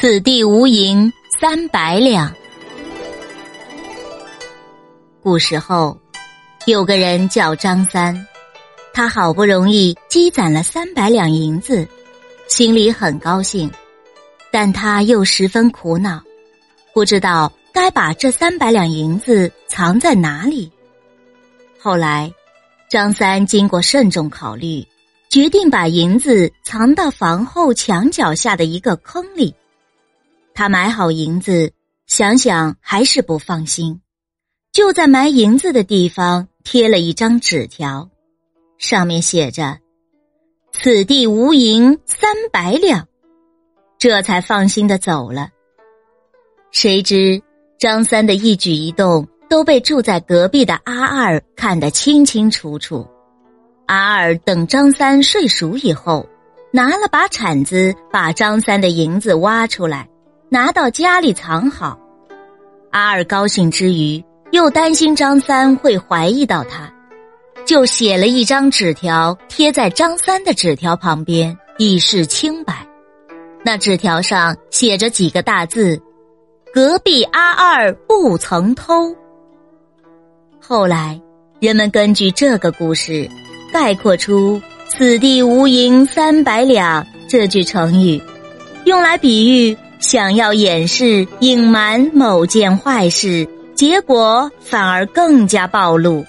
此地无银三百两。古时候，有个人叫张三，他好不容易积攒了三百两银子，心里很高兴，但他又十分苦恼，不知道该把这三百两银子藏在哪里。后来，张三经过慎重考虑，决定把银子藏到房后墙角下的一个坑里。他买好银子，想想还是不放心，就在埋银子的地方贴了一张纸条，上面写着：“此地无银三百两。”这才放心的走了。谁知张三的一举一动。都被住在隔壁的阿二看得清清楚楚。阿二等张三睡熟以后，拿了把铲子，把张三的银子挖出来，拿到家里藏好。阿二高兴之余，又担心张三会怀疑到他，就写了一张纸条贴在张三的纸条旁边，以示清白。那纸条上写着几个大字：“隔壁阿二不曾偷。”后来，人们根据这个故事，概括出“此地无银三百两”这句成语，用来比喻想要掩饰、隐瞒某件坏事，结果反而更加暴露。